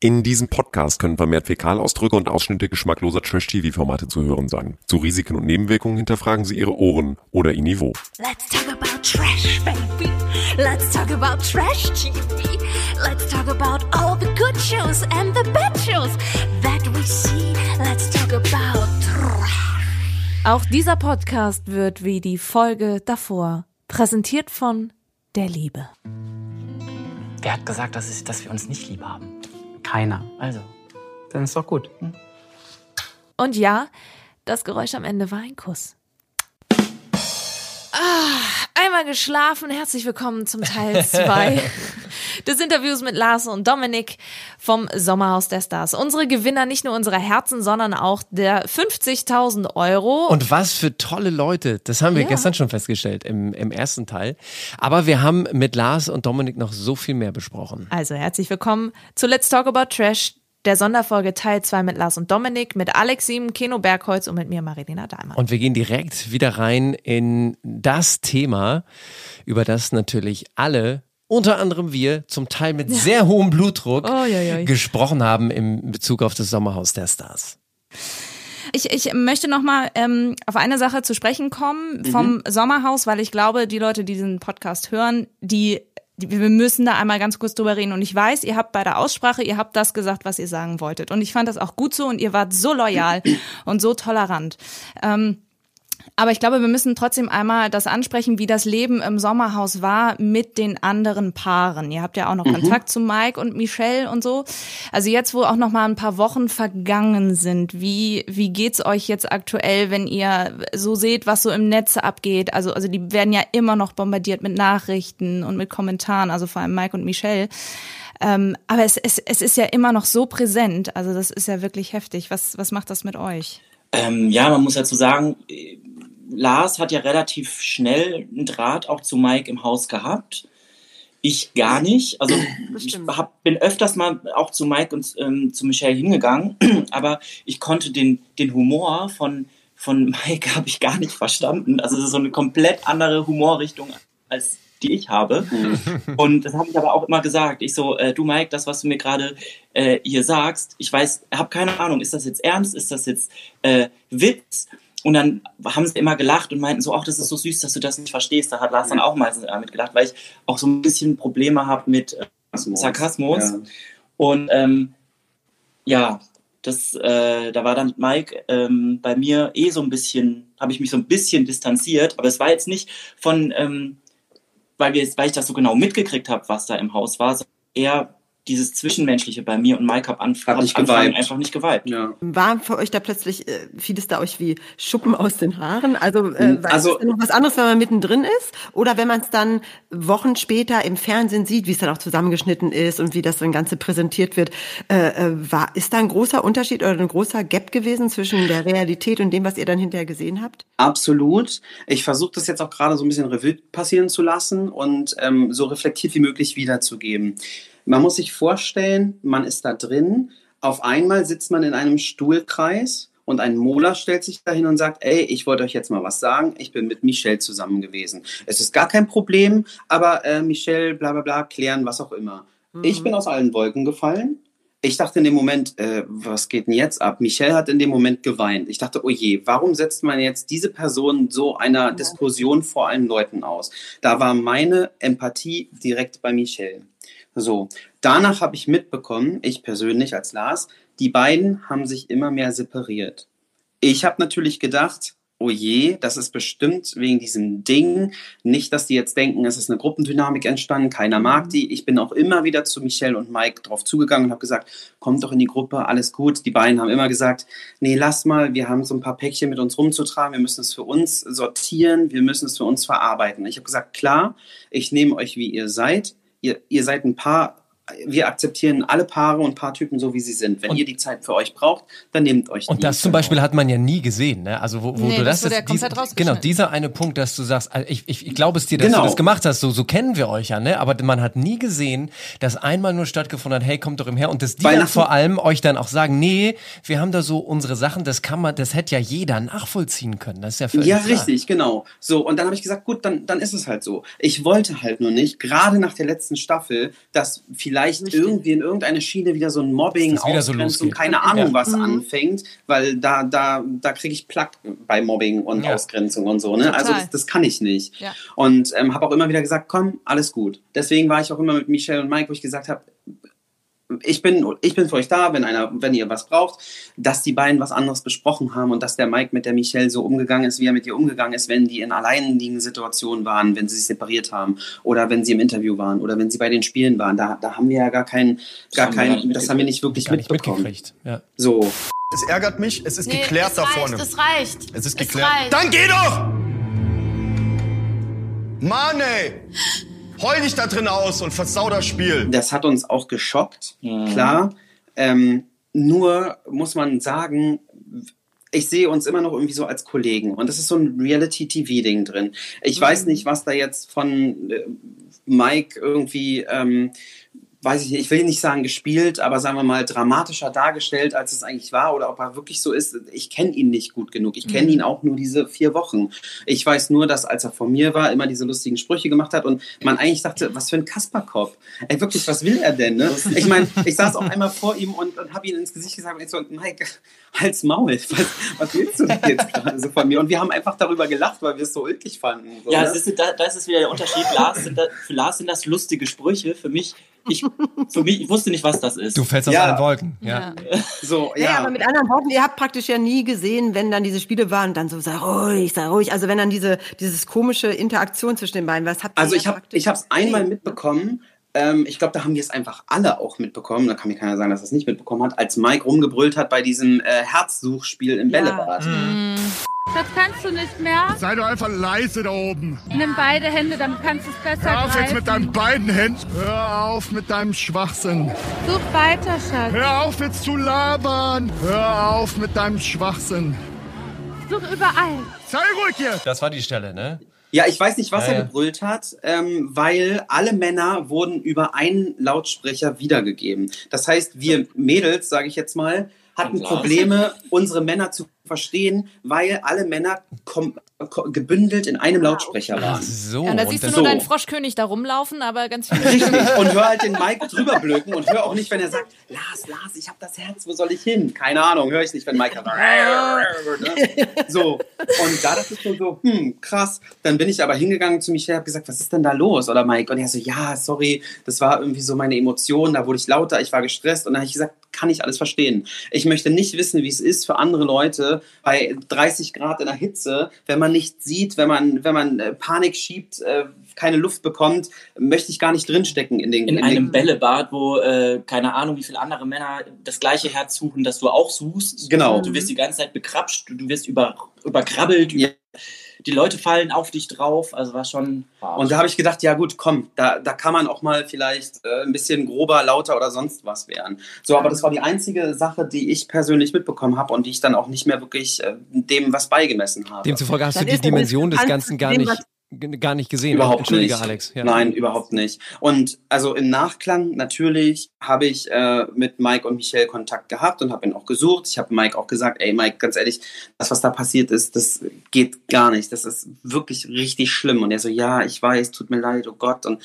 In diesem Podcast können vermehrt Fäkalausdrücke und Ausschnitte geschmackloser Trash-TV-Formate zu hören sein. Zu Risiken und Nebenwirkungen hinterfragen Sie Ihre Ohren oder Ihr Niveau. Let's talk about trash, baby. Let's talk about trash TV. Let's talk about all the good shows and the bad shows that we see. Let's talk about trash. Auch dieser Podcast wird wie die Folge davor präsentiert von der Liebe. Wer hat gesagt, dass, es, dass wir uns nicht lieb haben? Keiner. Also, Dann ist doch gut. Und ja, das Geräusch am Ende war ein Kuss. Ah, einmal geschlafen. Herzlich willkommen zum Teil 2 des Interviews mit Lars und Dominik vom Sommerhaus der Stars. Unsere Gewinner nicht nur unserer Herzen, sondern auch der 50.000 Euro. Und was für tolle Leute. Das haben wir Ja. gestern schon festgestellt im, im ersten Teil. Aber wir haben mit Lars und Dominik noch so viel mehr besprochen. Also herzlich willkommen zu Let's Talk About Trash, der Sonderfolge Teil 2 mit Lars und Dominik, mit Alex Sieben, Keno Bergholz und mit mir Marilena Dahlmann. Und wir gehen direkt wieder rein in das Thema, über das natürlich alle, unter anderem wir, zum Teil mit sehr hohem Blutdruck Oh, ja, ja. gesprochen haben im Bezug auf das Sommerhaus der Stars. Ich, ich möchte noch mal ähm, auf eine Sache zu sprechen kommen vom Sommerhaus, weil ich glaube, die Leute, die diesen Podcast hören, die, die wir müssen da einmal ganz kurz drüber reden. Und ich weiß, ihr habt bei der Aussprache, ihr habt das gesagt, was ihr sagen wolltet. Und ich fand das auch gut so und ihr wart so loyal und so tolerant. Ähm, aber ich glaube, wir müssen trotzdem einmal das ansprechen, wie das Leben im Sommerhaus war mit den anderen Paaren. Ihr habt ja auch noch Kontakt zu Mike und Michelle und so. Also jetzt, wo auch noch mal ein paar Wochen vergangen sind, wie wie geht's euch jetzt aktuell, wenn ihr so seht, was so im Netz abgeht? Also also die werden ja immer noch bombardiert mit Nachrichten und mit Kommentaren, also vor allem Mike und Michelle. Ähm, aber es, es, es ist ja immer noch so präsent. Also das ist ja wirklich heftig. Was was macht das mit euch? Ähm, ja, man muss dazu sagen, Lars hat ja relativ schnell einen Draht auch zu Mike im Haus gehabt. Ich gar nicht. Also ich hab, bin öfters mal auch zu Mike und ähm, zu Michelle hingegangen, aber ich konnte den, den Humor von, von Mike habe ich gar nicht verstanden. Also es ist so eine komplett andere Humorrichtung als die ich habe. Und das habe ich aber auch immer gesagt. Ich so, äh, du Mike, das, was du mir gerade äh, hier sagst, ich weiß, habe keine Ahnung, ist das jetzt ernst, ist das jetzt äh, Witz? Und dann haben sie immer gelacht und meinten so, ach, das ist so süß, dass du das nicht verstehst. Da hat Lars dann auch meistens damit gelacht, weil ich auch so ein bisschen Probleme habe mit äh, Sarkasmus. Ja. Und ähm, ja, das, äh, da war dann Mike ähm, bei mir eh so ein bisschen, habe ich mich so ein bisschen distanziert, aber es war jetzt nicht von, ähm, weil, wir, weil ich das so genau mitgekriegt habe, was da im Haus war, sondern eher dieses Zwischenmenschliche bei mir und Mike hab, anf Hat nicht Anfang geweibt. einfach nicht geweibt. Ja. War für euch da plötzlich, äh, fiel es da euch wie Schuppen aus den Haaren? Also, äh, war Also- es denn noch was anderes, wenn man mittendrin ist? Oder wenn man es dann Wochen später im Fernsehen sieht, wie es dann auch zusammengeschnitten ist und wie das dann Ganze präsentiert wird? Äh, äh, war, ist da ein großer Unterschied oder ein großer Gap gewesen zwischen der Realität und dem, was ihr dann hinterher gesehen habt? Absolut. Ich versuche das jetzt auch gerade so ein bisschen Revue passieren zu lassen und ähm, so reflektiert wie möglich wiederzugeben. Man muss sich vorstellen, man ist da drin. Auf einmal sitzt man in einem Stuhlkreis und ein Mola stellt sich dahin und sagt, ey, ich wollte euch jetzt mal was sagen. Ich bin mit Michelle zusammen gewesen. Es ist gar kein Problem, aber äh, Michelle, bla bla bla, klären, was auch immer. Ich bin aus allen Wolken gefallen. Ich dachte in dem Moment, äh, was geht denn jetzt ab? Michelle hat in dem Moment geweint. Ich dachte, oh je, warum setzt man jetzt diese Person so einer Diskussion vor allen Leuten aus? Da war meine Empathie direkt bei Michelle. So, danach habe ich mitbekommen, ich persönlich als Lars, die beiden haben sich immer mehr separiert. Ich habe natürlich gedacht, oh je, das ist bestimmt wegen diesem Ding. Nicht, dass die jetzt denken, es ist eine Gruppendynamik entstanden, keiner mag die. Ich bin auch immer wieder zu Michelle und Mike drauf zugegangen und habe gesagt, kommt doch in die Gruppe, alles gut. Die beiden haben immer gesagt, nee, lass mal, wir haben so ein paar Päckchen mit uns rumzutragen, wir müssen es für uns sortieren, wir müssen es für uns verarbeiten. Ich habe gesagt, klar, ich nehme euch, wie ihr seid. Ihr, ihr seid ein Paar, wir akzeptieren alle Paare und Paartypen so, wie sie sind. Wenn Und- ihr die Zeit für euch braucht, dann nehmt euch die. Und das zum Beispiel hat man ja nie gesehen, ne? Also wo, wo Nee, du das das, komplett dies- genau dieser eine Punkt, dass du sagst, also ich, ich, ich glaube es dir, dass Genau. du das gemacht hast, so so kennen wir euch ja, ne? Aber man hat nie gesehen, dass einmal nur stattgefunden hat, hey, kommt doch im her und dass die Weil dann vor allem euch dann auch sagen, nee, wir haben da so unsere Sachen, das kann man, das hätte ja jeder nachvollziehen können, das ist ja völlig Ja, klar. richtig, genau. So, und dann habe ich gesagt, gut, dann, dann ist es halt so. Ich wollte halt nur nicht, gerade nach der letzten Staffel, dass vielleicht irgendwie in irgendeine Schiene wieder so ein Mobbing, so Ausgrenzung, losgeht. keine Ahnung Ja. was Mhm. anfängt, weil da, da, da kriege ich Plack bei Mobbing und Ja. Ausgrenzung und so. Ne? Total. Also das, das kann ich nicht. Ja. Und ähm, habe auch immer wieder gesagt, komm, alles gut. Deswegen war ich auch immer mit Michelle und Mike, wo ich gesagt habe, ich bin, ich bin für euch da, wenn einer, wenn ihr was braucht, dass die beiden was anderes besprochen haben und dass der Mike mit der Michelle so umgegangen ist, wie er mit ihr umgegangen ist, wenn die in alleinliegenden Situationen waren, wenn sie sich separiert haben oder wenn sie im Interview waren oder wenn sie bei den Spielen waren. Da, da haben wir ja gar keinen, gar haben wir gar keinen, nicht das haben wir nicht wirklich nicht mitbekommen. mitgekriegt. Ja. So. Es ärgert mich, es ist Nee, geklärt es da reicht, vorne. Es reicht. Es ist Es geklärt. reicht. Dann geh doch! Mann, ey! Heul dich da drin aus und versau das Spiel. Das hat uns auch geschockt, klar. Ähm, nur muss man sagen, ich sehe uns immer noch irgendwie so als Kollegen. Und das ist so ein Reality-TV-Ding drin. Ich weiß nicht, was da jetzt von äh, Mike irgendwie, ähm, weiß ich nicht, ich will nicht sagen gespielt, aber sagen wir mal dramatischer dargestellt, als es eigentlich war. Oder ob er wirklich so ist. Ich kenne ihn nicht gut genug. Ich kenne ihn auch nur diese vier Wochen. Ich weiß nur, dass als er vor mir war, immer diese lustigen Sprüche gemacht hat und man eigentlich dachte, was für ein Kasperkopf. Ey, wirklich, was will er denn? Ne? Ich meine, ich saß auch einmal vor ihm und, und habe ihn ins Gesicht gesagt und ich so, Mike, halt's Maul. Was, was willst du denn jetzt gerade so von mir? Und wir haben einfach darüber gelacht, weil wir es so ulkig fanden. So, Ja, ne? ist, da, da ist es wieder der Unterschied. Lars da, für Lars sind das lustige Sprüche. Für mich, ich, für mich, ich wusste nicht, was das ist. Du fällst aus Ja. allen Wolken. Ja. so, Ja. ja. aber mit anderen Worten, ihr habt praktisch ja nie gesehen, wenn dann diese Spiele waren, dann so sei ruhig, sei ruhig. Also wenn dann diese dieses komische Interaktion zwischen den beiden, was habt ihr Also ja ich habe praktisch ich habe es einmal mitbekommen. Ähm, ich glaube, da haben wir es einfach alle auch mitbekommen. Da kann mir keiner sagen, dass er es nicht mitbekommen hat, als Mike rumgebrüllt hat bei diesem äh, Herzsuchspiel im Ja. Bällebad. Das kannst du nicht mehr. Sei doch einfach leise da oben. Nimm beide Hände, dann kannst du es besser Hör auf jetzt greifen. mit deinen beiden Händen. Hör auf mit deinem Schwachsinn. Such weiter, Schatz. Hör auf jetzt zu labern. Hör auf mit deinem Schwachsinn. Such überall. Sei ruhig hier. Das war die Stelle, ne? Ja, ich weiß nicht, was Ja, er ja. gebrüllt hat, ähm, weil alle Männer wurden über einen Lautsprecher wiedergegeben. Das heißt, wir Mädels, sage ich jetzt mal, hatten. Probleme, unsere Männer zu verstehen, weil alle Männer gebündelt in einem Lautsprecher waren. So. Ja, und da und siehst du das- nur so. deinen Froschkönig da rumlaufen, aber ganz viele Richtig. Und hör halt den Mike drüber blöken und hör auch nicht, wenn er sagt, Lars, Lars, ich habe das Herz, wo soll ich hin? Keine Ahnung, höre ich nicht, wenn Mike sagt, ne? so. Und da dachte ich schon so, hm, krass. Dann bin ich aber hingegangen zu Michelle, habe gesagt, was ist denn da los? Oder Mike? Und er so, ja, sorry, das war irgendwie so meine Emotion, da wurde ich lauter, ich war gestresst. Und dann habe ich gesagt, kann ich alles verstehen. Ich möchte nicht wissen, wie es ist für andere Leute bei 30 Grad in der Hitze, wenn man nicht sieht, wenn man, wenn man äh, Panik schiebt, äh, keine Luft bekommt, möchte ich gar nicht drinstecken in den in in einem den, Bällebad, wo äh, keine Ahnung, wie viele andere Männer das gleiche Herz suchen, das du auch suchst. Genau. Du wirst die ganze Zeit bekrapscht, du, du wirst über, überkrabbelt, Ja. Die Leute fallen auf dich drauf. Also war schon. hart. Und da habe ich gedacht, ja gut, komm, da, da kann man auch mal vielleicht äh, ein bisschen grober, lauter oder sonst was werden. So, aber das war die einzige Sache, die ich persönlich mitbekommen habe und die ich dann auch nicht mehr wirklich äh, dem was beigemessen habe. Demzufolge hast Dann du die Dimension des Ganzen gar nicht, gar nicht gesehen. Überhaupt Entschuldige, nicht. Alex. Ja. Nein, überhaupt nicht. Und also im Nachklang natürlich habe ich äh, mit Mike und Michelle Kontakt gehabt und habe ihn auch gesucht. Ich habe Mike auch gesagt, ey Mike, ganz ehrlich, das, was da passiert ist, das geht gar nicht. Das ist wirklich richtig schlimm. Und er so, ja, ich weiß, tut mir leid, oh Gott. Und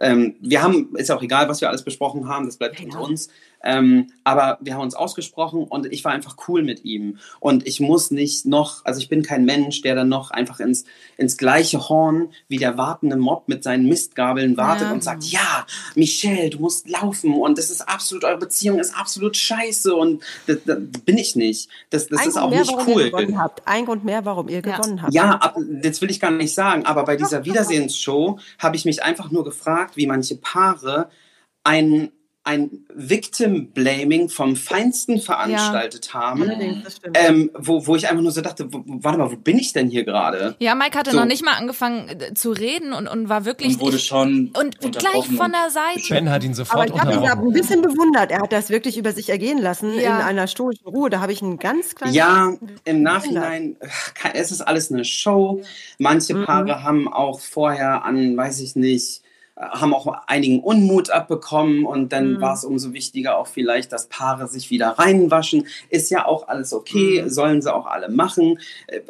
ähm, wir haben, ist auch egal, was wir alles besprochen haben, das bleibt unter uns. Ähm, aber wir haben uns ausgesprochen und ich war einfach cool mit ihm. Und ich muss nicht noch, also ich bin kein Mensch, der dann noch einfach ins, ins gleiche Horn wie der wartende Mob mit seinen Mistgabeln wartet Ja. und sagt, ja, Michelle, du musst laufen und das ist absolut, eure Beziehung ist absolut scheiße und das, das bin ich nicht. Das, das Ein ist Grund auch mehr, nicht warum Ihr cool. gewonnen habt. Ein Grund mehr, warum ihr Ja. gewonnen habt. Ja, ab, das will ich gar nicht sagen, aber bei dieser Wiedersehensshow habe ich mich einfach nur gefragt, wie manche Paare ein, ein Victim-Blaming vom Feinsten veranstaltet haben, das stimmt. ähm, wo, wo ich einfach nur so dachte, wo, warte mal, wo bin ich denn hier gerade? Ja, Mike hatte So. noch nicht mal angefangen äh, zu reden und, und war wirklich. und wurde schon. und gleich von der Seite. Ben hat ihn Aber sofort ich habe ihn ja ein bisschen bewundert. Er hat das wirklich über sich ergehen lassen Ja. in einer stoischen Ruhe. Da habe ich einen ganz kleinen. Ja, im Nachhinein, ach, es ist alles eine Show. Manche Paare haben auch vorher an, weiß ich nicht, haben auch einigen Unmut abbekommen und dann Mhm. war es umso wichtiger auch vielleicht, dass Paare sich wieder reinwaschen. Ist ja auch alles okay, Mhm. sollen sie auch alle machen.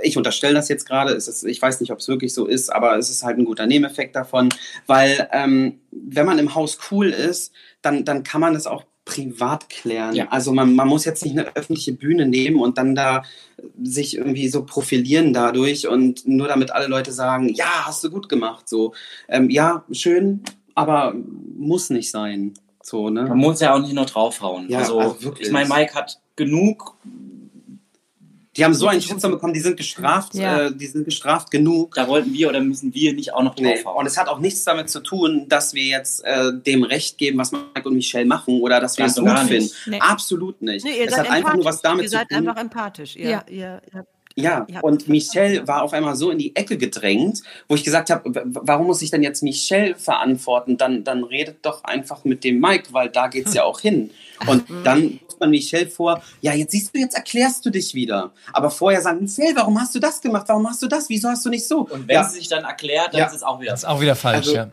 Ich unterstelle das jetzt gerade, ist, ich weiß nicht, ob es wirklich so ist, aber es ist halt ein guter Nebeneffekt davon, weil ähm, wenn man im Haus cool ist, dann, dann kann man es auch privat klären. Ja. Also man, man muss jetzt nicht eine öffentliche Bühne nehmen und dann da sich irgendwie so profilieren dadurch und nur damit alle Leute sagen, ja, hast du gut gemacht. So, ähm, ja, schön, aber muss nicht sein. So, ne? Man muss ja auch nicht nur draufhauen. Ja, also, also wirklich. ich meine, Mike hat genug. Die haben so einen Shitstorm bekommen, die sind gestraft, Ja. äh, die sind gestraft genug. Da wollten wir oder müssen wir nicht auch noch Nee. draufhauen. Und es hat auch nichts damit zu tun, dass wir jetzt äh, dem Recht geben, was Mike und Michelle machen oder dass wir es gut finden. Nee. Absolut nicht. Nee, ihr es seid hat einfach nur was empathisch. damit ihr zu seid tun. einfach empathisch. Ihr, Ja. ihr, ihr Ja, Ihr und Michelle war auf einmal so in die Ecke gedrängt, wo ich gesagt habe, warum muss ich denn jetzt Michelle verantworten? Dann, dann redet doch einfach mit dem Mike, weil da geht's ja auch hin. Und dann ruft man Michelle vor, ja, jetzt siehst du, jetzt erklärst du dich wieder. Aber vorher sagen, Michelle, warum hast du das gemacht? Warum hast du das? Wieso hast du nicht so? Und wenn ja, sie sich dann erklärt, dann Ja. ist es auch wieder. Das ist auch wieder falsch, Also- ja.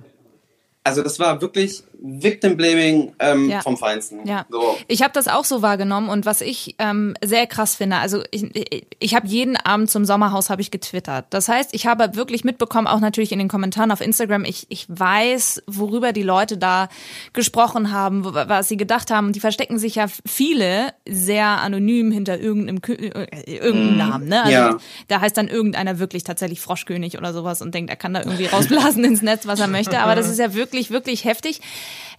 Also das war wirklich Victim Blaming ähm, Ja. vom Feinsten. Ja. So. Ich habe das auch so wahrgenommen und was ich ähm, sehr krass finde, also ich, ich, ich habe jeden Abend zum Sommerhaus habe ich getwittert. Das heißt, ich habe wirklich mitbekommen, auch natürlich in den Kommentaren auf Instagram, ich, ich weiß, worüber die Leute da gesprochen haben, was sie gedacht haben. Und die verstecken sich ja viele sehr anonym hinter irgendeinem, äh, irgendeinem Namen. Ne? Also Ja. Da heißt dann irgendeiner wirklich tatsächlich Froschkönig oder sowas und denkt, er kann da irgendwie rausblasen ins Netz, was er möchte. Aber das ist ja wirklich, wirklich heftig.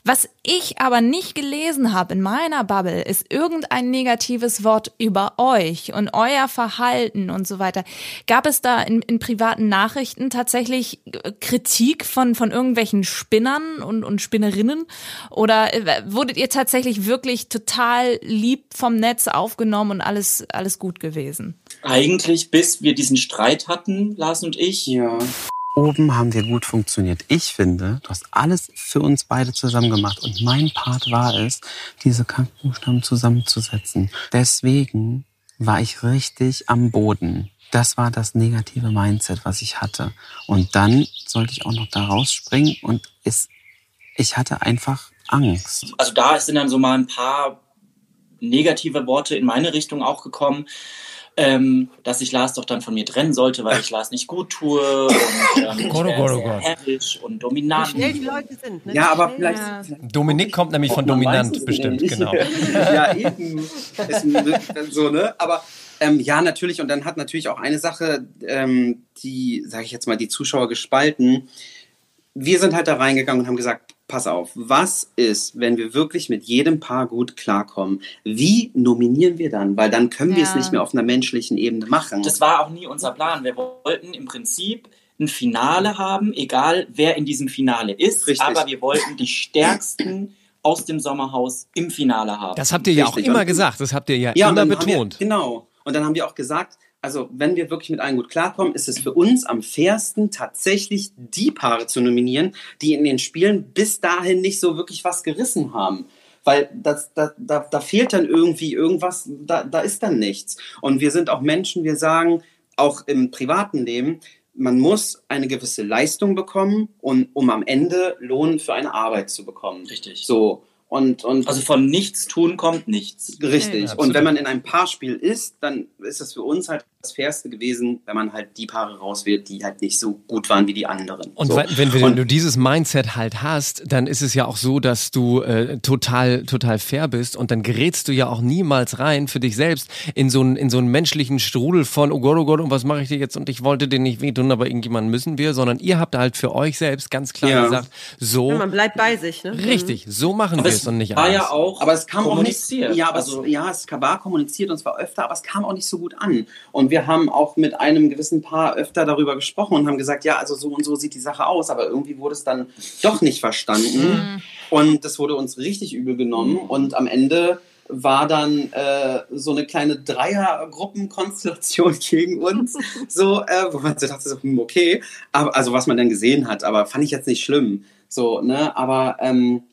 Was ich aber nicht gelesen habe in meiner Bubble, ist irgendein negatives Wort über euch und euer Verhalten und so weiter. Gab es da in, in privaten Nachrichten tatsächlich äh, Kritik von, von irgendwelchen Spinnern und, und Spinnerinnen? Oder äh, wurdet ihr tatsächlich wirklich total lieb vom Netz aufgenommen und alles, alles gut gewesen? Eigentlich, bis wir diesen Streit hatten, Lars und ich. Ja. Oben haben wir gut funktioniert. Ich finde, du hast alles für uns beide zusammen gemacht. Und mein Part war es, diese Krankenbuchstaben zusammenzusetzen. Deswegen war ich richtig am Boden. Das war das negative Mindset, was ich hatte. Und dann sollte ich auch noch da rausspringen und es, ich hatte einfach Angst. Also da sind dann so mal ein paar negative Worte in meine Richtung auch gekommen. Ähm, dass ich Lars doch dann von mir trennen sollte, weil ich Lars nicht gut tue und ähm, ich Gott, oh wäre Gott, oh sehr Gott. herrisch und wie dominant. schnell die Leute sind. Ne? Ja, aber Wie vielleicht. vielleicht Dominik kommt nämlich von Dominant es bestimmt, genau. ja, eben. Ist so, ne? Aber ähm, ja, natürlich. Und dann hat natürlich auch eine Sache, ähm, die, sage ich jetzt mal, die Zuschauer gespalten. Wir sind halt da reingegangen und haben gesagt, pass auf, was ist, wenn wir wirklich mit jedem Paar gut klarkommen? Wie nominieren wir dann? Weil dann können wir es Ja. nicht mehr auf einer menschlichen Ebene machen. Das war auch nie unser Plan. Wir wollten im Prinzip ein Finale haben, egal wer in diesem Finale ist, Richtig. aber wir wollten die stärksten aus dem Sommerhaus im Finale haben. Das habt ihr ja auch Richtig. immer gesagt. Das habt ihr ja, Ja, immer betont. Wir, genau. Und dann haben wir auch gesagt, also wenn wir wirklich mit allen gut klarkommen, ist es für uns am fairsten, tatsächlich die Paare zu nominieren, die in den Spielen bis dahin nicht so wirklich was gerissen haben. Weil das, da, da, da fehlt dann irgendwie irgendwas, da, da ist dann nichts. Und wir sind auch Menschen, wir sagen, auch im privaten Leben, man muss eine gewisse Leistung bekommen, und, um am Ende Lohn für eine Arbeit zu bekommen. Richtig. So. Und, und Also von nichts tun kommt nichts. Richtig. Ja, und wenn man in einem Paarspiel ist, dann ist es für uns halt das Fairste gewesen, wenn man halt die Paare rauswählt, die halt nicht so gut waren wie die anderen. Und so. wenn, wenn, Und- du dieses Mindset halt hast, dann ist es ja auch so, dass du äh, total, total fair bist und dann gerätst du ja auch niemals rein für dich selbst in so einen, in so einen menschlichen Strudel von, oh Gott, oh Gott, und was mache ich dir jetzt? Und ich wollte dir nicht wehtun, aber irgendjemanden müssen wir, sondern ihr habt halt für euch selbst ganz klar Ja. gesagt, so, Ja, man bleibt bei sich. Ne? richtig, so machen wir es es und nicht war anders. ja auch aber es kam auch nicht, ja, aber also, es, ja, es war kommuniziert und zwar öfter, aber es kam auch nicht so gut an. Und wir haben auch mit einem gewissen Paar öfter darüber gesprochen und haben gesagt, ja, also so und so sieht die Sache aus, aber irgendwie wurde es dann doch nicht verstanden. Und das wurde uns richtig übel genommen. Und am Ende war dann äh, so eine kleine Dreiergruppenkonstellation gegen uns, so, äh, wo man so dachte, so, hm, okay, aber, also was man dann gesehen hat, aber fand ich jetzt nicht schlimm, so, ne, aber ähm,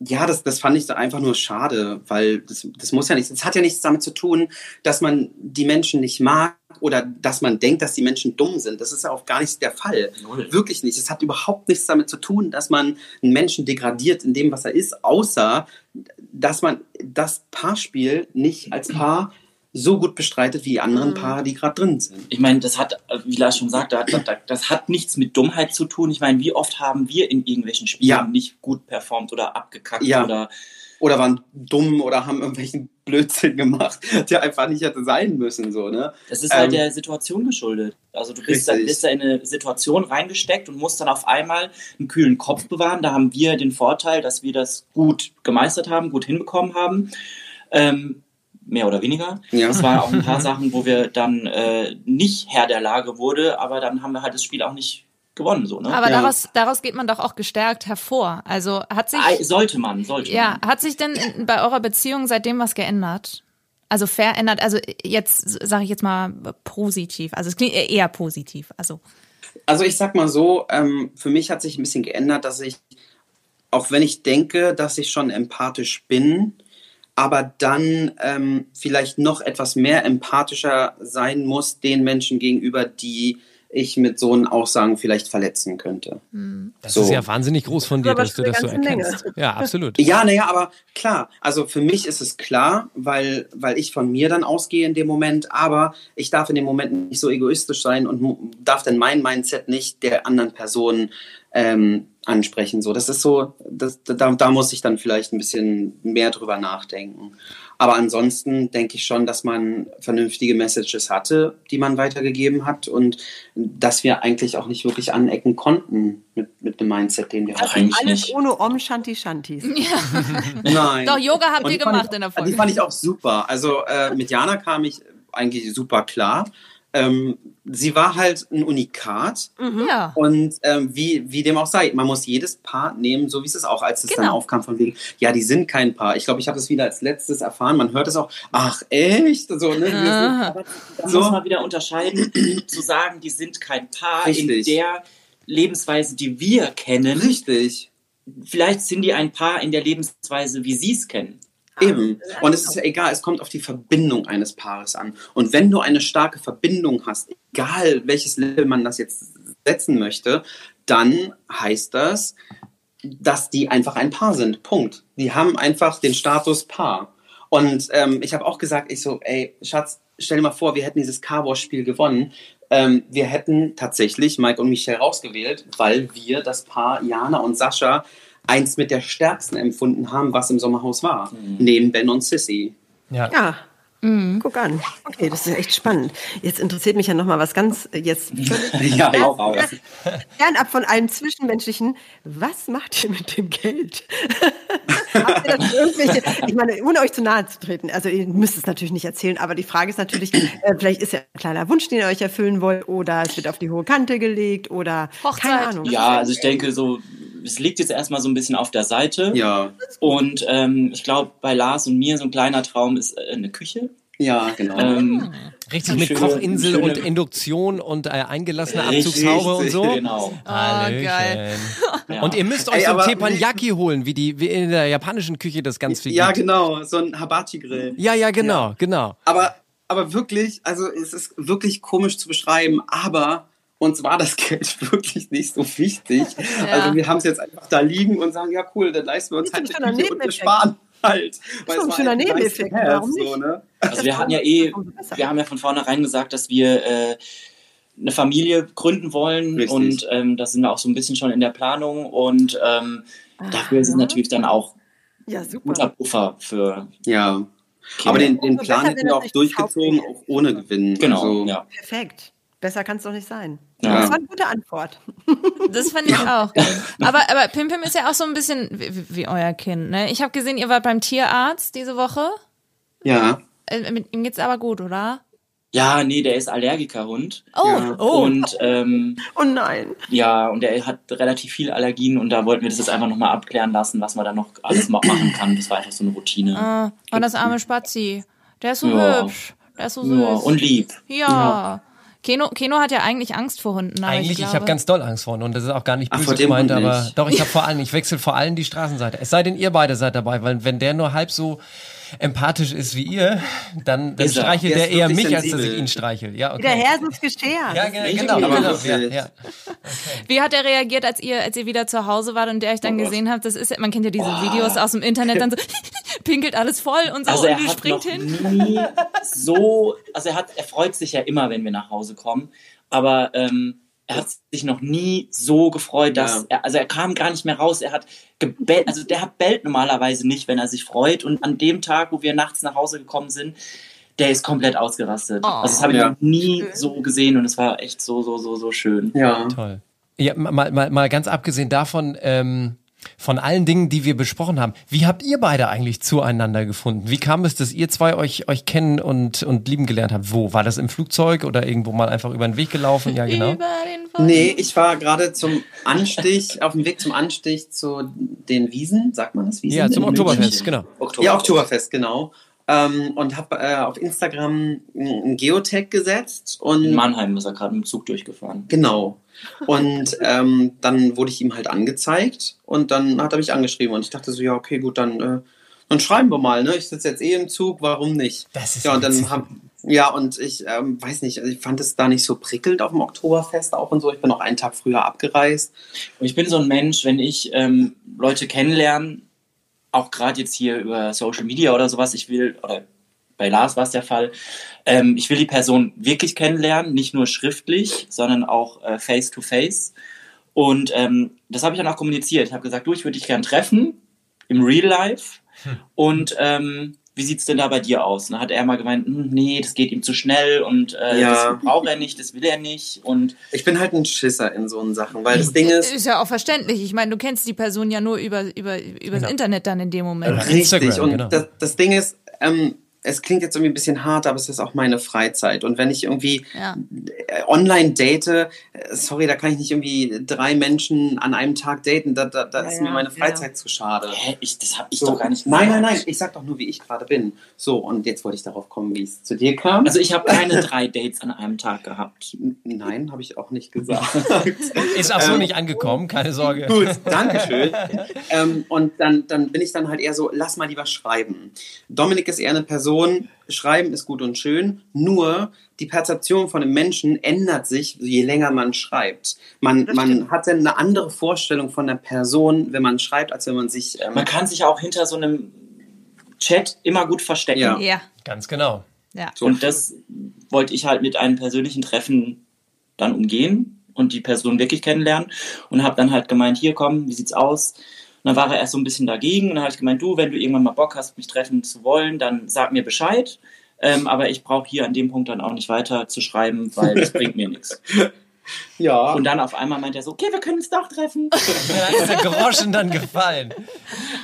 Ja, das, das fand ich da einfach nur schade, weil das, das muss ja nichts, das hat ja nichts damit zu tun, dass man die Menschen nicht mag oder dass man denkt, dass die Menschen dumm sind. Das ist ja auch gar nicht der Fall. Wirklich nicht. Es hat überhaupt nichts damit zu tun, dass man einen Menschen degradiert in dem, was er ist, außer dass man das Paarspiel nicht als Paar so gut bestreitet wie die anderen Paare, die gerade drin sind. Ich meine, das hat, äh, wie Lars schon sagte, das, hat nichts mit Dummheit zu tun. Ich meine, wie oft haben wir in irgendwelchen Spielen Ja. nicht gut performt oder abgekackt Ja. oder Oder waren dumm oder haben irgendwelchen Blödsinn gemacht, der einfach nicht hätte sein müssen. So, ne? Das ist halt Ähm, der Situation geschuldet. Also du bist da, bist da in eine Situation reingesteckt und musst dann auf einmal einen kühlen Kopf bewahren. Da haben wir den Vorteil, dass wir das gut gemeistert haben, gut hinbekommen haben. Ähm, mehr oder weniger. Ja. Es waren auch ein paar Sachen, wo wir dann äh, nicht Herr der Lage wurde, aber dann haben wir halt das Spiel auch nicht gewonnen. So, ne? Aber daraus, daraus geht man doch auch gestärkt hervor. Also hat sich, sollte man, sollte ja, man. hat sich denn in, bei eurer Beziehung seitdem was geändert? Also verändert, also jetzt sage ich jetzt mal positiv. Also es klingt eher positiv. Also Also ich sag mal so, ähm, für mich hat sich ein bisschen geändert, dass ich, auch wenn ich denke, dass ich schon empathisch bin, aber dann ähm, vielleicht noch etwas mehr empathischer sein muss den Menschen gegenüber, die ich mit so einen Aussagen vielleicht verletzen könnte. Das So. ist ja wahnsinnig groß von dir, dass du das so erkennst. Menge. Ja, absolut. Ja, naja, aber klar, also für mich ist es klar, weil, weil ich von mir dann ausgehe in dem Moment, aber ich darf in dem Moment nicht so egoistisch sein und mu- darf dann mein Mindset nicht der anderen Person ähm, ansprechen. So, das ist so, das, da, da muss ich dann vielleicht ein bisschen mehr drüber nachdenken. Aber ansonsten denke ich schon, dass man vernünftige Messages hatte, die man weitergegeben hat und dass wir eigentlich auch nicht wirklich anecken konnten mit, mit dem Mindset, den wir Also hatten. alles ohne Om Shanti Shantis. Nein. Doch, Yoga habt Und ihr gemacht ich, in der Folge. Die fand ich auch super. Also äh, mit Jana kam ich eigentlich super klar. Ähm, sie war halt ein Unikat. Ja. Und ähm, wie, wie dem auch sei, man muss jedes Paar nehmen, so wie es ist auch, als es dann Genau. aufkam von wegen, ja, die sind kein Paar. Ich glaube, ich habe das wieder als letztes erfahren. Man hört es auch, ach echt? So, ne? Ah. Da So. muss man wieder unterscheiden, zu sagen, die sind kein Paar Richtig. in der Lebensweise, die wir kennen. Richtig. Vielleicht sind die ein Paar in der Lebensweise, wie sie es kennen. Eben. Und es ist ja egal, es kommt auf die Verbindung eines Paares an. Und wenn du eine starke Verbindung hast, egal welches Level man das jetzt setzen möchte, dann heißt das, dass die einfach ein Paar sind. Punkt. Die haben einfach den Status Paar. Und ähm, ich habe auch gesagt, ich so, ey, Schatz, stell dir mal vor, wir hätten dieses Car Wash Spiel gewonnen. Ähm, wir hätten tatsächlich Mike und Michelle rausgewählt, weil wir das Paar Jana und Sascha eins mit der stärksten empfunden haben, was im Sommerhaus war. Neben Ben und Sissy. Ja. Ja. Guck an. Okay, das ist echt spannend. Jetzt interessiert mich ja noch mal was ganz äh, jetzt völlig Ja, fernab von allem Zwischenmenschlichen. Was macht ihr mit dem Geld? Habt ihr das irgendwelche, ich meine, ohne euch zu nahe zu treten, also ihr müsst es natürlich nicht erzählen, aber die Frage ist natürlich, äh, vielleicht ist ja ein kleiner Wunsch, den ihr euch erfüllen wollt, oder es wird auf die hohe Kante gelegt, oder keine Ahnung. Ja, also ich denke so, es liegt jetzt erstmal so ein bisschen auf der Seite. Ja. Und ähm, ich glaube, bei Lars und mir so ein kleiner Traum ist äh, eine Küche. Ja, genau. Ähm, Richtig mit schöne- Kochinsel schöne- und Induktion und äh, eingelassene Richtig, Abzugshaube und so. genau. Hallöchen. geil. Ja. Und ihr müsst euch Ey, so ein Teppanyaki holen, wie die wie in der japanischen Küche das ganz viel Ja, gibt. genau, so ein Habachi-Grill. Ja, ja, genau, genau. Aber, aber wirklich, also es ist wirklich komisch zu beschreiben, aber uns war das Geld wirklich nicht so wichtig. Also wir haben es jetzt einfach da liegen und sagen, ja cool, dann leisten wir uns halt schöner Küche und wir sparen halt. Doch es ein schöner Nebeneffekt, warum So, ne? Also wir hatten ja eh, wir haben ja von vornherein gesagt, dass wir äh, eine Familie gründen wollen Richtig. und ähm, da sind wir auch so ein bisschen schon in der Planung und ähm, dafür ist es natürlich dann auch Ja, guter. Puffer für Ja. Aber den, den Plan hätten wir das auch nicht durchgezogen, auch ohne Gewinn. genau, Also, ja. Perfekt. Besser kann es doch nicht sein. Ja. Das war eine gute Antwort. Das fand ich auch. Aber, aber Pim Pim ist ja auch so ein bisschen wie, wie euer Kind. Ne? Ich habe gesehen, ihr wart beim Tierarzt diese Woche. Ja. Äh, Mit ihm geht's aber gut, oder? Ja, nee, der ist Allergikerhund. Oh, Ja. oh. Und ähm, Oh nein. ja, und er hat relativ viele Allergien und da wollten wir das jetzt einfach nochmal abklären lassen, was man da noch alles ma- machen kann. Das war einfach so eine Routine. Ah, oh, das arme Spazi. Der ist so Ja. hübsch. Der ist so süß. Ja, und lieb. Ja. Keno, Keno hat ja eigentlich Angst vor Hunden. Aber Eigentlich, ich, ich, habe ganz doll Angst vor Hunden und das ist auch gar nicht Ach, böse dem gemeint, aber doch, ich habe vor allem, ich wechsle vor allem die Straßenseite. Es sei denn, ihr beide seid dabei, weil wenn der nur halb so empathisch ist wie ihr, dann, dann Ist er. streichelt Der der ist eher mich, als dass ich sensibel. ihn streichel. Ja, okay. Der Herzensgeschehen. Ja, ge- Richtig, genau, genau. wirklich. Ja, ja. Wie hat er reagiert, als ihr, als ihr wieder zu Hause wart und der euch dann Oh gesehen habt? Das ist, man kennt ja diese Videos aus dem Internet, dann so pinkelt alles voll und so Also er und springt noch hin. nie so, also er hat, er freut sich ja immer, wenn wir nach Hause kommen, aber ähm, er hat sich noch nie so gefreut, dass Ja. er, also er kam gar nicht mehr raus. Er hat gebellt, also der hat bellt normalerweise nicht, wenn er sich freut. Und an dem Tag, wo wir nachts nach Hause gekommen sind, der ist komplett ausgerastet. Oh. also das habe ich Ja. noch nie so gesehen und es war echt so, so, so, so schön. Ja. Toll. Ja, mal, mal, mal ganz abgesehen davon, ähm, von allen Dingen, die wir besprochen haben, wie habt ihr beide eigentlich zueinander gefunden? Wie kam es, dass ihr zwei euch, euch kennen und, und lieben gelernt habt? Wo? War das im Flugzeug oder irgendwo mal einfach über den Weg gelaufen? Ja, genau. Über den Wolken. Nee, ich war gerade zum Anstich, auf dem Weg zum Anstich zu den Wiesen, sagt man das? Wiesen? Ja, zum Oktoberfest, genau. Oktober. Ja, Oktoberfest, genau. Ähm, und habe äh, auf Instagram ein Geotag gesetzt und In Mannheim ist er gerade mit dem Zug durchgefahren. Genau. Und ähm, dann wurde ich ihm halt angezeigt und dann hat er mich angeschrieben und ich dachte so, ja, okay, gut, dann, äh, dann schreiben wir mal, ne? Ich sitze jetzt eh im Zug, warum nicht? Das ist ja, und dann hab, ja, und ich ähm, weiß nicht, also ich fand es da nicht so prickelnd auf dem Oktoberfest auch und so. Ich bin auch einen Tag früher abgereist. Und ich bin so ein Mensch, wenn ich ähm, Leute kennenlerne, auch gerade jetzt hier über Social Media oder sowas, ich will, oder bei Lars war es der Fall, ähm, ich will die Person wirklich kennenlernen, nicht nur schriftlich, sondern auch äh, face to face. Und ähm, das habe ich dann auch kommuniziert. Ich habe gesagt, du, ich würde dich gern treffen im Real Life. Und ähm, wie sieht's denn da bei dir aus? Und dann hat er mal gemeint, "Hm, nee, das geht ihm zu schnell und äh, Ja. das braucht er nicht, das will er nicht. Und Ich bin halt ein Schisser in so Sachen, weil das Ding ist, Ist ja auch verständlich. Ich meine, du kennst die Person ja nur über, über, übers Genau. Internet dann in dem Moment. Richtig. Instagram, und genau. das, das Ding ist, ähm, es klingt jetzt irgendwie ein bisschen hart, aber es ist auch meine Freizeit. Und wenn ich irgendwie Ja. äh, online date, äh, sorry, da kann ich nicht irgendwie drei Menschen an einem Tag daten. Da, da, da Ja, ist ja, mir meine ja. Freizeit zu schade. hä, ich, das habe ich So. doch gar nicht Nein, gesagt. nein, nein. Ich sag doch nur, wie ich gerade bin. So, und jetzt wollte ich darauf kommen, wie es zu dir kam. Also ich habe keine drei Dates an einem Tag gehabt. nein, habe ich auch nicht gesagt. Ist auch so Ähm, nicht angekommen, keine Sorge. Gut, danke schön. ähm, und dann, dann bin ich dann halt eher so, lass mal lieber schreiben. Dominik ist eher eine Person, schreiben ist gut und schön, nur die Perzeption von einem Menschen ändert sich, je länger man schreibt. Man, man hat dann eine andere Vorstellung von der Person, wenn man schreibt, als wenn man sich... Ähm, Man kann sich auch hinter so einem Chat immer gut verstecken. Ja. Ja. Ganz genau. Ja. Und das wollte ich halt mit einem persönlichen Treffen dann umgehen und die Person wirklich kennenlernen und habe dann halt gemeint, hier komm, wie sieht's aus? Und dann war er erst so ein bisschen dagegen und dann habe ich gemeint, du, wenn du irgendwann mal Bock hast, mich treffen zu wollen, dann sag mir Bescheid. Ähm, aber ich brauche hier an dem Punkt dann auch nicht weiter zu schreiben, weil das bringt mir nichts. ja. Und dann auf einmal meint er so, okay, wir können uns doch treffen. Da ist der Groschen dann gefallen.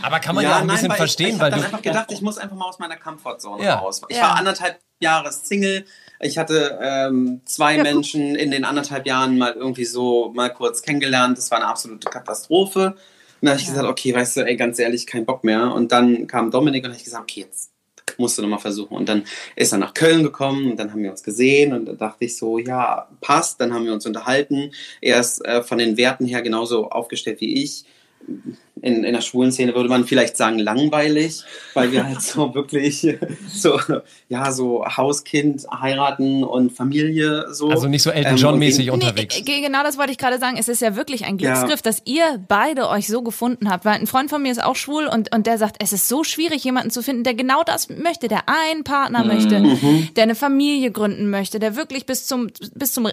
Aber kann man ja, auch ein nein, bisschen weil verstehen, ich, ich weil habe du. dann einfach gedacht, ich muss einfach mal aus meiner Comfortzone Ja. raus. Ich Ja. war anderthalb Jahre Single. Ich hatte ähm, zwei Menschen in den anderthalb Jahren mal irgendwie so mal kurz kennengelernt. Das war eine absolute Katastrophe. Dann habe ich gesagt, okay, weißt du, ey, ganz ehrlich, kein Bock mehr. Und dann kam Dominik und habe ich gesagt, okay, jetzt musst du nochmal versuchen. Und dann ist er nach Köln gekommen und dann haben wir uns gesehen und da dachte ich so, ja, passt. Dann haben wir uns unterhalten. Er ist äh, von den Werten her genauso aufgestellt wie ich in, in der schwulen Szene würde man vielleicht sagen langweilig, weil wir halt so wirklich so, ja, so Hauskind, heiraten und Familie so. Also nicht so Elton Ähm, John-mäßig und unterwegs. Nee, ge- genau das wollte ich gerade sagen. Es ist ja wirklich ein Ja. Glücksgriff, dass ihr beide euch so gefunden habt. Weil ein Freund von mir ist auch schwul und, und der sagt, es ist so schwierig, jemanden zu finden, der genau das möchte, der einen Partner möchte, der eine Familie gründen möchte, der wirklich bis zum, bis zum, äh,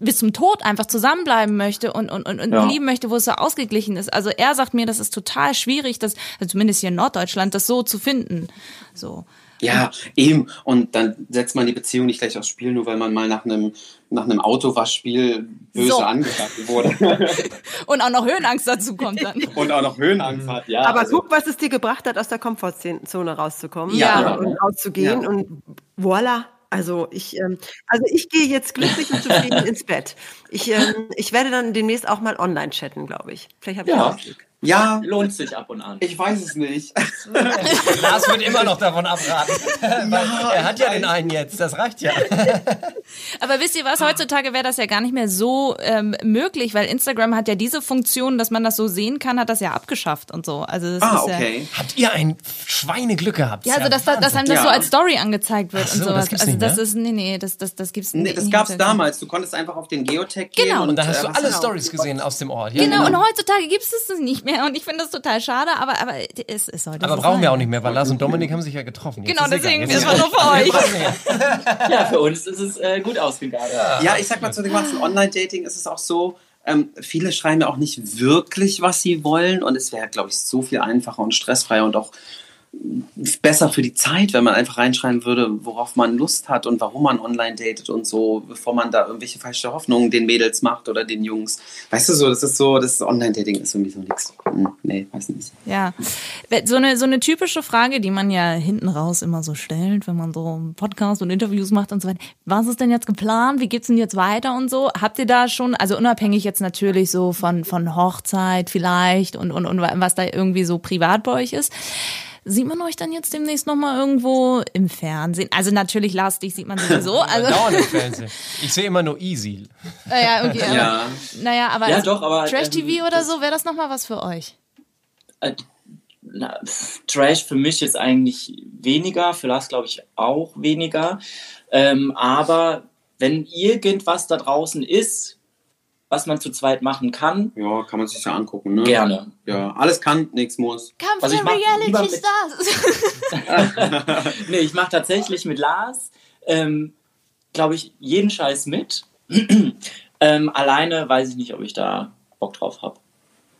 bis zum Tod einfach zusammenbleiben möchte und, und, und, und Ja. lieben möchte, wo es so ausgeglichen ist. Also er sagt mir, das ist total schwierig, das, also zumindest hier in Norddeutschland, das so zu finden. So. Ja, eben. Und dann setzt man die Beziehung nicht gleich aufs Spiel, nur weil man mal nach einem, nach einem Autowaschspiel böse So. angegangen wurde. Und auch noch Höhenangst dazu kommt dann. und auch noch Höhenangst hat. Ja, Aber also, guck, was es dir gebracht hat, aus der Komfortzone rauszukommen Ja. und rauszugehen. Ja. Und voilà. Also ich, ähm, also ich gehe jetzt glücklich und zufrieden ins Bett. Ich, ähm, ich werde dann demnächst auch mal online chatten, glaube ich. Vielleicht habe ich Ja. auch Glück. Ja, Lohnt sich ab und an. ich weiß es nicht. Lars wird immer noch davon abraten. Weil er hat ja den einen jetzt, das reicht ja. Aber wisst ihr was, heutzutage wäre das ja gar nicht mehr so ähm, möglich, weil Instagram hat ja diese Funktion, dass man das so sehen kann, hat das ja abgeschafft und so. Also das Ah, ist okay. Habt ihr ein Schweineglück gehabt? Ja, ja also dass, da- dass einem das Ja. so als Story angezeigt wird Ach so, und sowas. das gibt's also nicht das mehr? ist nee, nee, das das das gibt's Nee, nicht. das gab's damals. Du konntest einfach auf den Geotech gehen. Genau. Und dann hast äh, du was alle genau? Stories gesehen aus dem Ort. Ja, Genau, und heutzutage gibt es das nicht mehr und ich finde das total schade, aber aber es, es sollte Aber so brauchen sein. wir auch nicht mehr, weil Lars und Dominik haben sich ja getroffen. Jetzt Genau, ist deswegen, Jetzt das ist war nur für euch. Ja, für uns ist es äh, gut ausgegangen. Ja, ich sag mal zu dem ganzen Online-Dating ist es auch so, ähm, viele schreiben ja auch nicht wirklich, was sie wollen und es wäre, glaube ich, so viel einfacher und stressfreier und auch besser für die Zeit, wenn man einfach reinschreiben würde, worauf man Lust hat und warum man online datet und so, bevor man da irgendwelche falsche Hoffnungen den Mädels macht oder den Jungs. Weißt du so, das ist so, das Online-Dating ist irgendwie so nix. Hm, nee, weiß nicht. Ja, so eine, so eine typische Frage, die man ja hinten raus immer so stellt, wenn man so einen Podcast und Interviews macht und so weiter. Was ist denn jetzt geplant? Wie geht's denn jetzt weiter und so? Habt ihr da schon, also unabhängig jetzt natürlich so von, von Hochzeit vielleicht und, und, und was da irgendwie so privat bei euch ist, Sieht man euch dann jetzt demnächst nochmal irgendwo im Fernsehen? Also natürlich, Lars, dich sieht man sowieso. Also, Dauernd im Fernsehen. Ich sehe immer nur Easy. naja, okay. Aber, Ja. Naja, aber, Ja, also doch, aber, Trash-TV ähm, oder so, wäre das nochmal was für euch? Äh, na, Trash für mich jetzt eigentlich weniger, für Lars glaube ich auch weniger. Ähm, aber wenn irgendwas da draußen ist, was man zu zweit machen kann, Ja, kann man sich ja angucken, ne? gerne. Ja, alles kann, nichts muss. Kampf Also ich der Reality mit- Stars. nee, ich mache tatsächlich mit Lars, ähm, glaube ich, jeden Scheiß mit. ähm, alleine weiß ich nicht, ob ich da Bock drauf habe.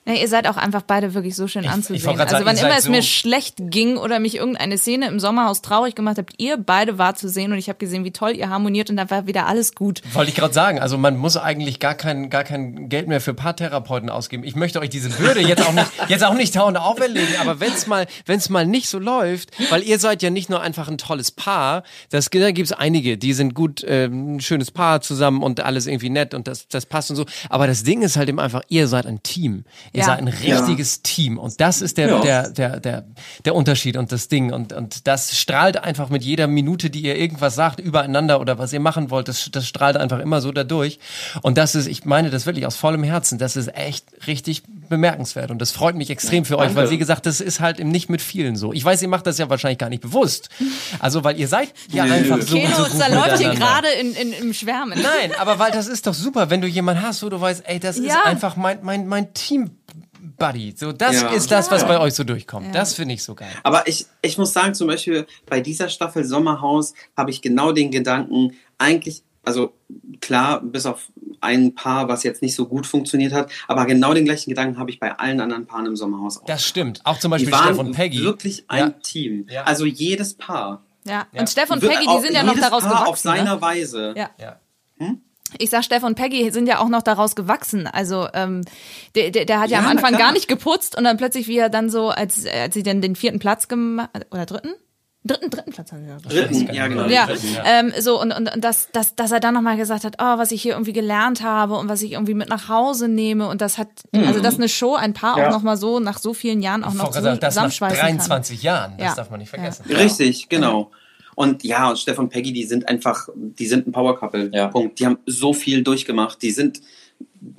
Ja, ihr seid auch einfach beide wirklich so schön ich anzusehen. grad also sagen, wann immer es so- mir schlecht ging oder mich irgendeine Szene im Sommerhaus traurig gemacht habt, ihr beide war zu sehen und ich habe gesehen, wie toll ihr harmoniert und da war wieder alles gut. Wollte ich gerade sagen, also man muss eigentlich gar kein, gar kein Geld mehr für Paartherapeuten ausgeben. Ich möchte euch diese Bürde jetzt auch nicht, jetzt auch nicht dauernd auferlegen, aber wenn es mal, wenn's mal nicht so läuft, weil ihr seid ja nicht nur einfach ein tolles Paar, das da gibt's einige, die sind gut, ähm, ein schönes Paar zusammen und alles irgendwie nett und das, das passt und so. Aber das Ding ist halt eben einfach, ihr seid ein Team. Ihr Ja. seid ein richtiges Team und das ist der, Ja. der, der, der, der Unterschied und das Ding und, und das strahlt einfach mit jeder Minute, die ihr irgendwas sagt übereinander oder was ihr machen wollt, das, das strahlt einfach immer so dadurch und das ist, ich meine das wirklich aus vollem Herzen, das ist echt richtig bemerkenswert und das freut mich extrem für euch, weil wie gesagt, das ist halt eben nicht mit vielen so. Ich weiß, ihr macht das ja wahrscheinlich gar nicht bewusst, also weil ihr seid ja einfach so, Keno, so gut da läuft hier gerade in, in, im Schwärmen. Nein, aber weil das ist doch super, wenn du jemanden hast, wo du weißt, ey, das ist Ja. einfach mein, mein, mein Team. Buddy, so das Ja. ist das, was bei euch so durchkommt. Das finde ich so geil. Aber ich, ich muss sagen, zum Beispiel bei dieser Staffel Sommerhaus habe ich genau den Gedanken, eigentlich, also klar, bis auf ein Paar, was jetzt nicht so gut funktioniert hat, aber genau den gleichen Gedanken habe ich bei allen anderen Paaren im Sommerhaus auch. Das stimmt. Auch zum Beispiel Steff und Peggy. wirklich ein Ja. Team. Ja. Also jedes Paar. Ja. Ja. Und Steff und Peggy, die sind ja noch daraus Paar gewachsen. auf seiner ne? Weise. Ja. Ja. Ich sag, Steff und Peggy sind ja auch noch daraus gewachsen. Also ähm, der, der, der hat ja, Ja, am Anfang gar nicht geputzt und dann plötzlich, wie er dann so, als, als sie dann den vierten Platz gemacht oder dritten? Dritten, dritten Platz haben wir. Dritten, ja, genau. Ja, Dritten, ähm, so und, und, und das, das, dass er dann nochmal gesagt hat, oh, was ich hier irgendwie gelernt habe und was ich irgendwie mit nach Hause nehme und das hat, also dass eine Show ein Paar Ja. auch nochmal so nach so vielen Jahren auch noch gerade sagen, das nach zusammenschweißen 23 Jahren. Das Ja. darf man nicht vergessen. Richtig, genau. Und ja, und Stefan und Peggy, die sind einfach, die sind ein Power Couple. Ja. Punkt. Die haben so viel durchgemacht. Die sind,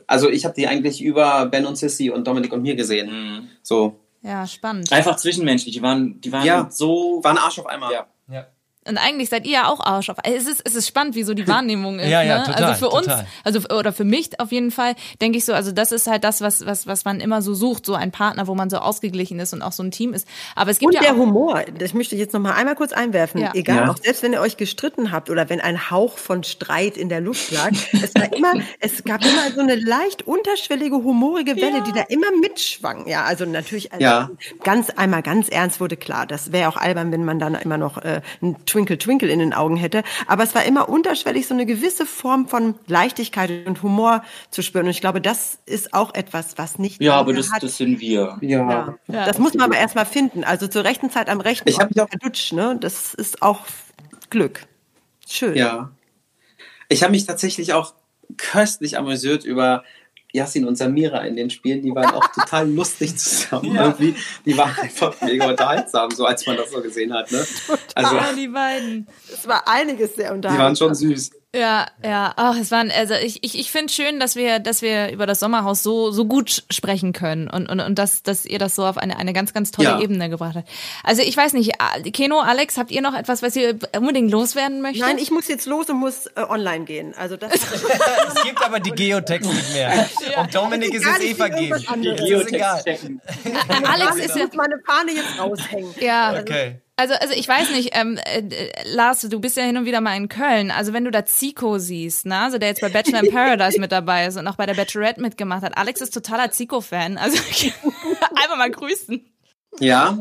also ich habe die eigentlich über Ben und Sissy und Dominik und mir gesehen. Mhm. So. Ja, spannend. Einfach zwischenmenschlich, die waren, die waren Ja. so. war ein Arsch auf einmal. Ja. Ja. Und eigentlich seid ihr ja auch Arsch auf. Es ist, es ist spannend, wie so die Wahrnehmung ist. Ja, ja, ne? total, also für uns, total. also oder für mich auf jeden Fall, denke ich so, also das ist halt das, was, was, was man immer so sucht, so ein Partner, wo man so ausgeglichen ist und auch so ein Team ist. Aber es gibt Und ja der auch, Humor, das möchte ich jetzt noch mal einmal kurz einwerfen. Ja. Egal, Ja. auch selbst wenn ihr euch gestritten habt oder wenn ein Hauch von Streit in der Luft lag, es war immer, es gab immer so eine leicht unterschwellige, humorige Welle, die da immer mitschwang. Ja, also natürlich, also Ja. ganz einmal ganz ernst wurde klar, das wäre auch albern, wenn man dann immer noch äh, ein Twinkle Twinkle in den Augen hätte. Aber es war immer unterschwellig so eine gewisse Form von Leichtigkeit und Humor zu spüren. Und ich glaube, das ist auch etwas, was nicht Ja, aber das, hat. das sind wir. Ja. Ja. Das muss man aber erstmal finden. Also zur rechten Zeit am rechten Ich Ort mich auch- der Dutsch, ne? Das ist auch Glück. Schön. Ja. Ich habe mich tatsächlich auch köstlich amüsiert über Yassin und Samira in den Spielen. Die waren auch total lustig zusammen irgendwie. Die waren einfach mega unterhaltsam, so als man das so gesehen hat. Ne? Also, ah, die beiden. Es war einiges sehr die unterhaltsam. waren schon süß. Ja, ja. Ach, es waren, also ich, ich, ich finde schön, dass wir, dass wir über das Sommerhaus so, so gut sprechen können und, und, und dass, dass ihr das so auf eine, eine ganz, ganz tolle Ja. Ebene gebracht habt. Also ich weiß nicht, Keno, Alex, habt ihr noch etwas, was ihr unbedingt loswerden möchtet? Nein, ich muss jetzt los und muss äh, online gehen. Also das Es gibt aber die Geotext nicht mehr. Und Dominik ist Egal, es eh ich will irgendwas vergeben. anderes. Das ist egal. Alex ist ich muss meine Fahne jetzt raushängen. Ja. Okay. Also, also ich weiß nicht, ähm, äh, Lars, du bist ja hin und wieder mal in Köln. Also wenn du da Zico siehst, ne, also der jetzt bei Bachelor in Paradise mit dabei ist und auch bei der Bachelorette mitgemacht hat. Alex ist totaler Zico-Fan. Also einfach mal grüßen. Ja,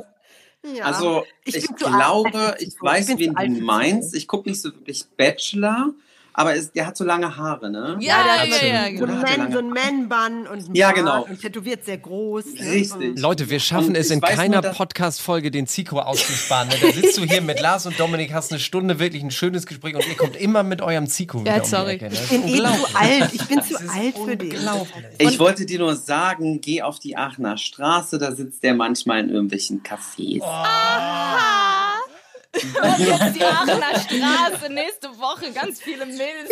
Ja. also Ich ich, glaube, ich weiß, wen du meinst. Ich gucke nicht so wirklich Bachelor, aber es, der hat so lange Haare, ne? Ja, der ja, hat ja, so, genau. ein Man, so ein Man-Bun und ein Ja, genau. und tätowiert sehr groß. ne? Richtig. Leute, wir schaffen Und es in keiner Podcast-Folge, den Zico auszusparen. Ne? Da sitzt du hier mit Lars und Dominik, hast eine Stunde wirklich ein schönes Gespräch und ihr kommt immer mit eurem Zico wieder Ja, um die sorry. Ecke. Ne? Ich bin eh zu alt. Ich bin zu alt für den. unglaublich. Ich wollte dir nur sagen, geh auf die Aachener Straße, da sitzt der manchmal in irgendwelchen Cafés. Und jetzt die Aachener Straße, nächste Woche ganz viele Mädels.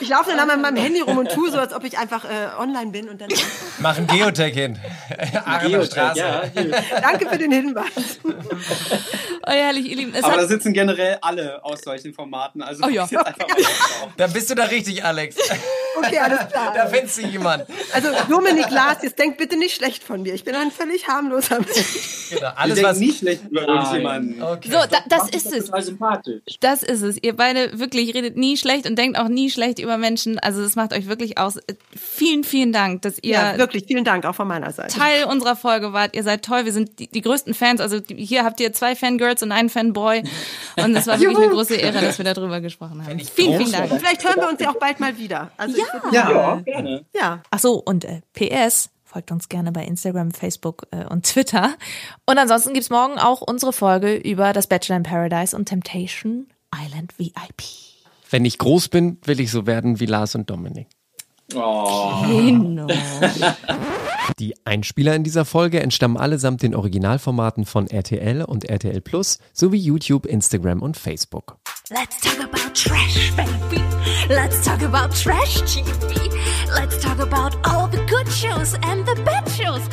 Ich laufe dann einmal mit meinem Handy rum und tue so, als ob ich einfach äh, online bin und dann. Mach ein Geotech hin. Aachener Straße. ja. Danke für den Hinweis. Oh, herrlich, ihr Lieben. Es Aber da sitzen generell alle aus solchen Formaten. Also Oh ja. pass jetzt einfach mal drauf. Da bist du da richtig, Alex. Okay, alles Da klar. findest du jemand. Also Dominik Lars, jetzt denkt bitte nicht schlecht von mir. Ich bin ein völlig harmloser Mensch. Genau. Alles, was. nie schlecht über irgendjemanden. Okay. so, da, das ist es. Total sympathisch. Das ist es. Ihr beide wirklich redet nie schlecht und denkt auch nie schlecht über Menschen. Also das macht euch wirklich aus. Vielen, vielen Dank, dass ihr Ja, wirklich, vielen Dank auch von meiner Seite. Teil unserer Folge wart. Ihr seid toll. Wir sind die, die größten Fans. Also hier habt ihr zwei Fangirls und einen Fanboy. Und es war wirklich eine große Ehre, dass wir darüber gesprochen haben. Vielen, vielen Dank. Und vielleicht hören wir uns ja auch bald mal wieder. Also ich würd- Ja, gerne. ja. Ach so, und äh, PS, folgt uns gerne bei Instagram, Facebook äh, und Twitter. Und ansonsten gibt's morgen auch unsere Folge über das Bachelor in Paradise und Temptation Island VIP. Wenn ich groß bin, will ich so werden wie Lars und Dominik. Genau. Die Einspieler in dieser Folge entstammen allesamt den Originalformaten von RTL und RTL Plus sowie YouTube, Instagram und Facebook. Let's talk about trash, baby. Let's talk about trash TV. Let's talk about all shows and the bad shows